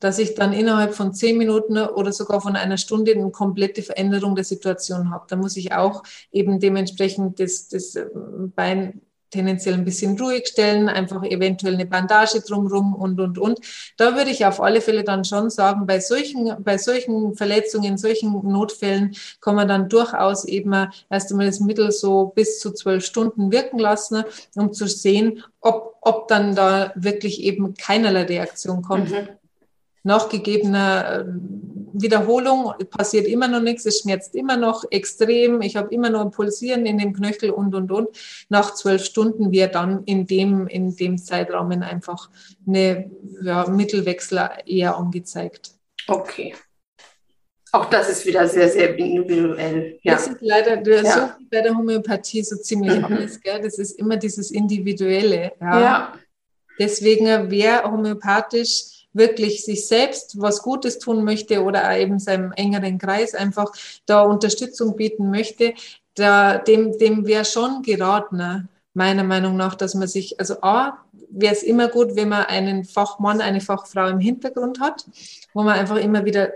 dass ich dann innerhalb von zehn Minuten oder sogar von einer Stunde eine komplette Veränderung der Situation habe. Da muss ich auch eben dementsprechend das, das äh, Bein tendenziell ein bisschen ruhig stellen, einfach eventuell eine Bandage drumrum und, und, und. Da würde ich auf alle Fälle dann schon sagen, bei solchen, bei solchen Verletzungen, solchen Notfällen kann man dann durchaus eben erst einmal das Mittel so bis zu zwölf Stunden wirken lassen, um zu sehen, ob, ob dann da wirklich eben keinerlei Reaktion kommt. Mhm nach gegebener ähm, Wiederholung passiert immer noch nichts, es schmerzt immer noch extrem, ich habe immer noch ein Pulsieren in dem Knöchel und, und, und. Nach zwölf Stunden wird dann in dem, in dem Zeitrahmen einfach eine ja, Mittelwechsel eher angezeigt. Okay. Auch das ist wieder sehr, sehr individuell. Ja. Das ist leider ja. so wie bei der Homöopathie so ziemlich mhm. alles. Gell? Das ist immer dieses Individuelle. Ja. ja. Deswegen, wer homöopathisch wirklich sich selbst was Gutes tun möchte oder eben seinem engeren Kreis einfach da Unterstützung bieten möchte, da, dem, dem wäre schon geraten, ne? meiner Meinung nach, dass man sich, also A, wäre es immer gut, wenn man einen Fachmann, eine Fachfrau im Hintergrund hat, wo man einfach immer wieder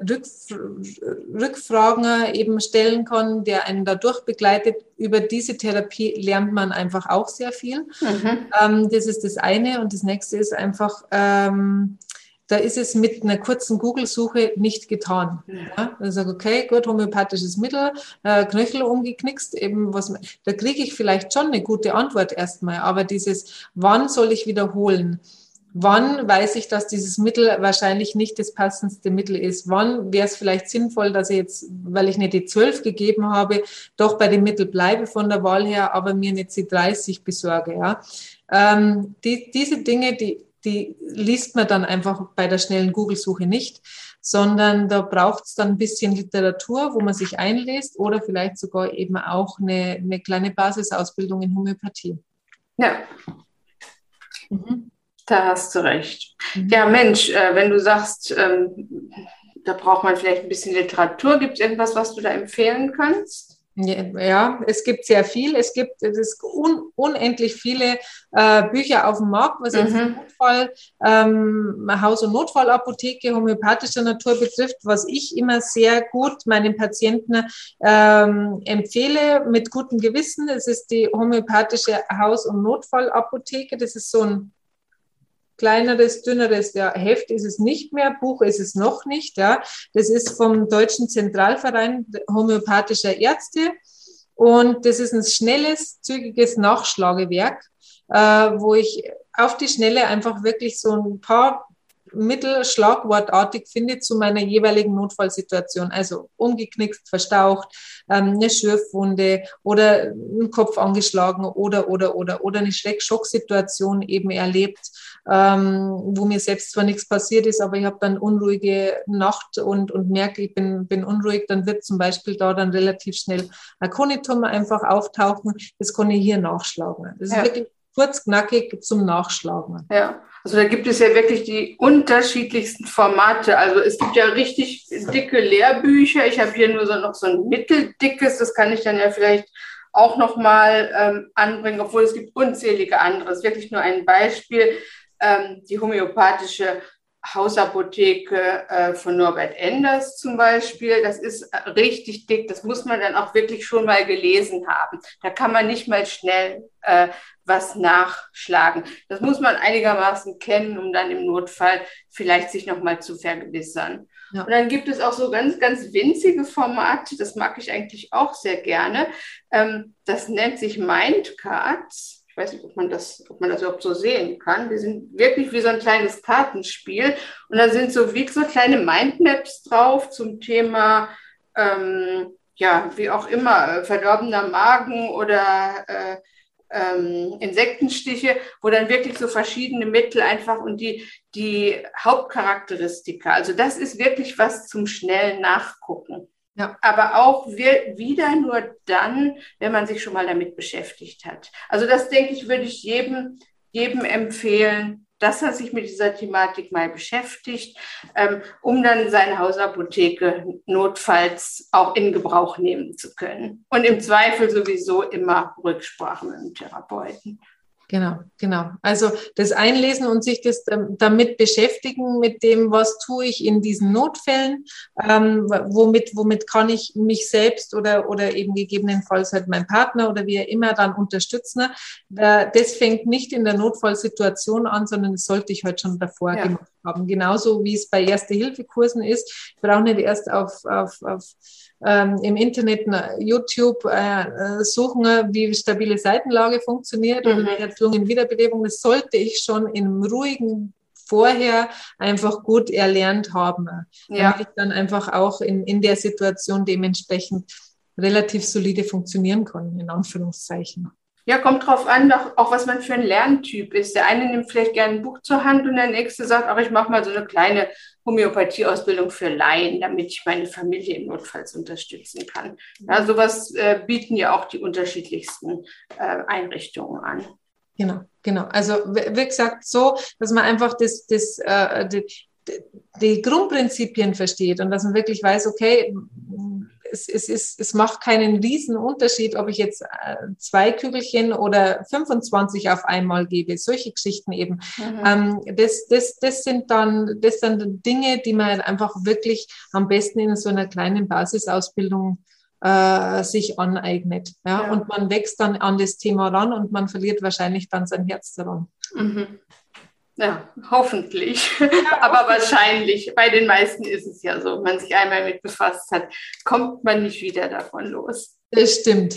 Rückfragen eben stellen kann, der einen dadurch begleitet. Über diese Therapie lernt man einfach auch sehr viel. Mhm. Ähm, das ist das eine. Und das nächste ist einfach, ähm, da ist es mit einer kurzen Google-Suche nicht getan. Ja, da sage okay, gut, homöopathisches Mittel, äh, Knöchel umgeknickst, eben was, da kriege ich vielleicht schon eine gute Antwort erstmal, aber dieses, wann soll ich wiederholen? Wann weiß ich, dass dieses Mittel wahrscheinlich nicht das passendste Mittel ist? Wann wäre es vielleicht sinnvoll, dass ich jetzt, weil ich eine D12 gegeben habe, doch bei dem Mittel bleibe von der Wahl her, aber mir eine C30 besorge? Ja? Ähm, die, diese Dinge, die die liest man dann einfach bei der schnellen Google-Suche nicht, sondern da braucht es dann ein bisschen Literatur, wo man sich einliest oder vielleicht sogar eben auch eine, eine kleine Basisausbildung in Homöopathie. Ja. Mhm. Da hast du recht. Mhm. Ja, Mensch, äh, wenn du sagst, ähm, da braucht man vielleicht ein bisschen Literatur, gibt es irgendwas, was du da empfehlen kannst? Ja, es gibt sehr viel. Es gibt es un, unendlich viele äh, Bücher auf dem Markt, was jetzt mhm. Notfall, ähm, Haus- und Notfallapotheke homöopathischer Natur betrifft, was ich immer sehr gut meinen Patienten ähm, empfehle, mit gutem Gewissen. Es ist die homöopathische Haus- und Notfallapotheke. Das ist so ein kleineres, dünneres ja, Heft ist es nicht mehr, Buch ist es noch nicht. Ja. Das ist vom Deutschen Zentralverein homöopathischer Ärzte und das ist ein schnelles, zügiges Nachschlagewerk, äh, wo ich auf die Schnelle einfach wirklich so ein paar Mittel schlagwortartig finde zu meiner jeweiligen Notfallsituation. Also umgeknickst, verstaucht, ähm, eine Schürfwunde oder ein Kopf angeschlagen oder, oder, oder, oder eine Schreckschocksituation eben erlebt, ähm, wo mir selbst zwar nichts passiert ist, aber ich habe dann unruhige Nacht und, und merke, ich bin, bin unruhig, dann wird zum Beispiel da dann relativ schnell Akonitum einfach auftauchen. Das kann ich hier nachschlagen. Das ist ja. wirklich kurz, knackig zum Nachschlagen. Ja, also da gibt es ja wirklich die unterschiedlichsten Formate. Also es gibt ja richtig dicke Lehrbücher. Ich habe hier nur so noch so ein mitteldickes, das kann ich dann ja vielleicht auch nochmal ähm, anbringen, obwohl es gibt unzählige andere. Es ist wirklich nur ein Beispiel. Ähm, die homöopathische Hausapotheke äh, von Norbert Enders zum Beispiel. Das ist richtig dick. Das muss man dann auch wirklich schon mal gelesen haben. Da kann man nicht mal schnell äh, was nachschlagen. Das muss man einigermaßen kennen, um dann im Notfall vielleicht sich nochmal zu vergewissern. Ja. Und dann gibt es auch so ganz, ganz winzige Formate, das mag ich eigentlich auch sehr gerne. Ähm, das nennt sich Mindcards. Weiß nicht, ob man, das, ob man das überhaupt so sehen kann. Die sind wirklich wie so ein kleines Kartenspiel. Und da sind so wie so kleine Mindmaps drauf zum Thema, ähm, ja, wie auch immer, äh, verdorbener Magen oder äh, ähm, Insektenstiche, wo dann wirklich so verschiedene Mittel einfach und die, die Hauptcharakteristika. Also das ist wirklich was zum schnellen Nachgucken. Ja. Aber auch wieder nur dann, wenn man sich schon mal damit beschäftigt hat. Also das denke ich, würde ich jedem, jedem empfehlen, dass er sich mit dieser Thematik mal beschäftigt, ähm, um dann seine Hausapotheke notfalls auch in Gebrauch nehmen zu können. Und im Zweifel sowieso immer Rücksprache mit dem Therapeuten. Genau, genau. Also das Einlesen und sich das ähm, damit beschäftigen, mit dem, was tue ich in diesen Notfällen, ähm, womit, womit kann ich mich selbst oder, oder eben gegebenenfalls halt mein Partner oder wie er immer dann unterstützen. Das fängt nicht in der Notfallsituation an, sondern das sollte ich heute schon davor ja. gemacht haben. Genauso wie es bei Erste-Hilfe-Kursen ist. Ich brauche nicht erst auf, auf, auf ähm, im Internet, YouTube äh, äh, suchen, wie stabile Seitenlage funktioniert mhm. oder Herz-Lungen-Wiederbelebung. Das sollte ich schon in ruhigen vorher einfach gut erlernt haben, ja. damit ich dann einfach auch in, in der Situation dementsprechend relativ solide funktionieren kann, in Anführungszeichen. Ja, kommt drauf an, auch was man für ein Lerntyp ist. Der eine nimmt vielleicht gerne ein Buch zur Hand und der nächste sagt, auch ich mache mal so eine kleine Homöopathieausbildung für Laien, damit ich meine Familie im Notfalls unterstützen kann. Ja, sowas äh, bieten ja auch die unterschiedlichsten äh, Einrichtungen an. Genau, genau. Also wie gesagt, so, dass man einfach das, das, äh, die, die Grundprinzipien versteht und dass man wirklich weiß, okay, es, es, ist, es macht keinen riesen Unterschied, ob ich jetzt äh, zwei Kügelchen oder 25 auf einmal gebe. Solche Geschichten eben. Mhm. Ähm, das, das, das sind dann, das sind Dinge, die man einfach wirklich am besten in so einer kleinen Basisausbildung äh, sich aneignet. Ja? ja? Und man wächst dann an das Thema ran und man verliert wahrscheinlich dann sein Herz daran. Mhm. Ja, hoffentlich. Ja, Aber wahrscheinlich. Bei den meisten ist es ja so. Wenn man sich einmal mit befasst hat, kommt man nicht wieder davon los. Das stimmt.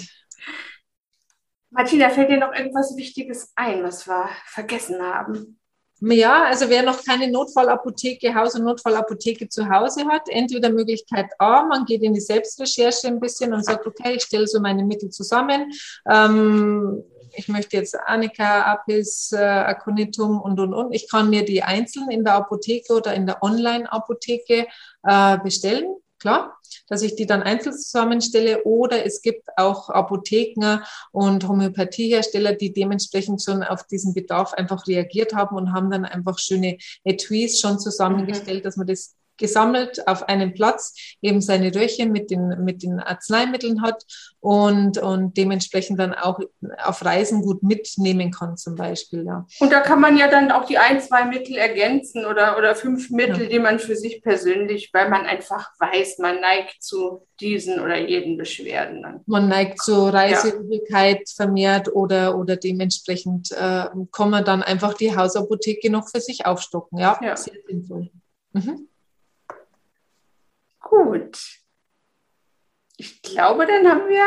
Martina, fällt dir noch irgendwas Wichtiges ein, was wir vergessen haben? Ja, also wer noch keine Notfallapotheke, Haus- und Notfallapotheke zu Hause hat, entweder Möglichkeit A, man geht in die Selbstrecherche ein bisschen und sagt, okay, ich stelle so meine Mittel zusammen. Ähm, ich möchte jetzt Annika, Apis, äh, Aconitum und, und, und. Ich kann mir die einzeln in der Apotheke oder in der Online-Apotheke äh, bestellen, klar dass ich die dann einzeln zusammenstelle. Oder es gibt auch Apotheken und Homöopathiehersteller, die dementsprechend schon auf diesen Bedarf einfach reagiert haben und haben dann einfach schöne Etuis schon zusammengestellt, mhm. dass man das gesammelt auf einem Platz eben seine Röhrchen mit den, mit den Arzneimitteln hat und, und dementsprechend dann auch auf Reisen gut mitnehmen kann zum Beispiel. Ja. Und da kann man ja dann auch die ein, zwei Mittel ergänzen oder, oder fünf Mittel, ja. die man für sich persönlich, weil man einfach weiß, man neigt zu diesen oder jeden Beschwerden. Dann. Man neigt zu Reiseübelkeit ja. vermehrt oder, oder dementsprechend äh, kann man dann einfach die Hausapotheke noch für sich aufstocken. Ja, ja. sehr sinnvoll. Mhm. Gut. Ich glaube, dann haben wir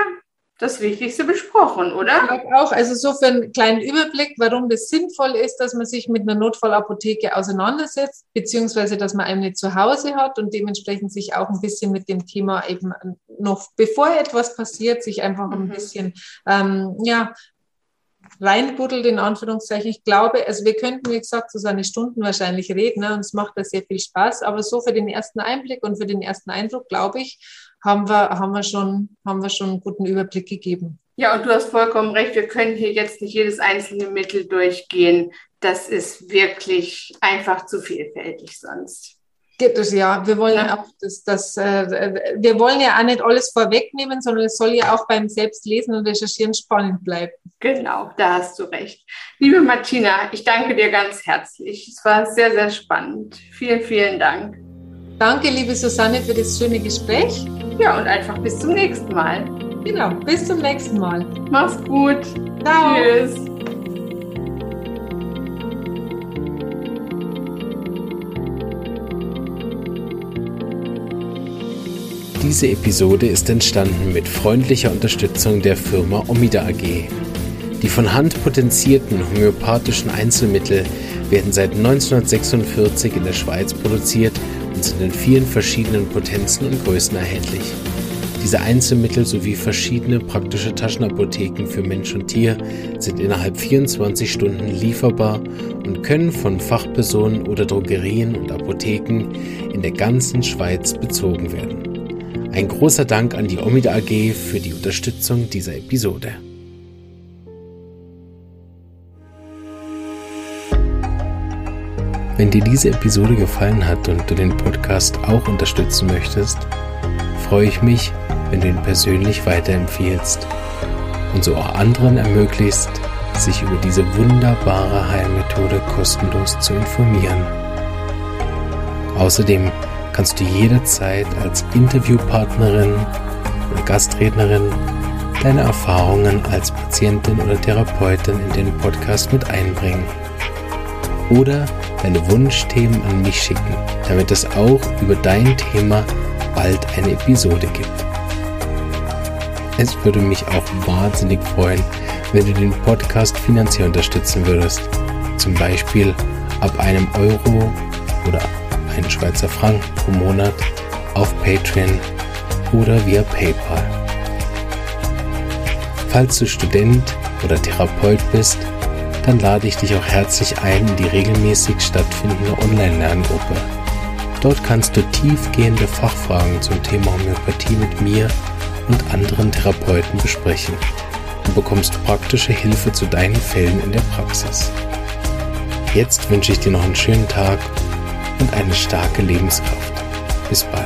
das Wichtigste besprochen, oder? Ich glaube auch. Also so für einen kleinen Überblick, warum das sinnvoll ist, dass man sich mit einer Notfallapotheke auseinandersetzt, beziehungsweise dass man eine zu Hause hat und dementsprechend sich auch ein bisschen mit dem Thema eben noch, bevor etwas passiert, sich einfach ein mhm. bisschen ähm, ja, reinbuddelt, in Anführungszeichen. Ich glaube, also wir könnten, wie gesagt, so seine Stunden wahrscheinlich reden ne? und es macht da sehr viel Spaß, aber so für den ersten Einblick und für den ersten Eindruck, glaube ich, haben wir, haben wir, schon, haben wir schon einen guten Überblick gegeben. Ja, und du hast vollkommen recht, wir können hier jetzt nicht jedes einzelne Mittel durchgehen. Das ist wirklich einfach zu vielfältig sonst. Gibt es ja. Wir wollen ja auch das, das äh, wir wollen ja auch nicht alles vorwegnehmen, sondern es soll ja auch beim Selbstlesen und Recherchieren spannend bleiben. Genau, da hast du recht. Liebe Martina, ich danke dir ganz herzlich. Es war sehr, sehr spannend. Vielen, vielen Dank. Danke, liebe Susanne, für das schöne Gespräch. Ja, und einfach bis zum nächsten Mal. Genau, bis zum nächsten Mal. Mach's gut. Ciao. Tschüss. Diese Episode ist entstanden mit freundlicher Unterstützung der Firma Omida AG. Die von Hand potenzierten homöopathischen Einzelmittel werden seit 1946 in der Schweiz produziert und sind in vielen verschiedenen Potenzen und Größen erhältlich. Diese Einzelmittel sowie verschiedene praktische Taschenapotheken für Mensch und Tier sind innerhalb 24 Stunden lieferbar und können von Fachpersonen oder Drogerien und Apotheken in der ganzen Schweiz bezogen werden. Ein großer Dank an die Omida AG für die Unterstützung dieser Episode. Wenn dir diese Episode gefallen hat und du den Podcast auch unterstützen möchtest, freue ich mich, wenn du ihn persönlich weiterempfiehlst und so auch anderen ermöglicht, sich über diese wunderbare Heilmethode kostenlos zu informieren. Außerdem kannst du jederzeit als Interviewpartnerin oder Gastrednerin deine Erfahrungen als Patientin oder Therapeutin in den Podcast mit einbringen. Oder deine Wunschthemen an mich schicken, damit es auch über dein Thema bald eine Episode gibt. Es würde mich auch wahnsinnig freuen, wenn du den Podcast finanziell unterstützen würdest. Zum Beispiel ab einem Euro oder einen Schweizer Franken pro Monat auf Patreon oder via PayPal. Falls du Student oder Therapeut bist, dann lade ich dich auch herzlich ein in die regelmäßig stattfindende Online-Lerngruppe. Dort kannst du tiefgehende Fachfragen zum Thema Homöopathie mit mir und anderen Therapeuten besprechen und bekommst praktische Hilfe zu deinen Fällen in der Praxis. Jetzt wünsche ich dir noch einen schönen Tag und eine starke Lebenskraft. Bis bald.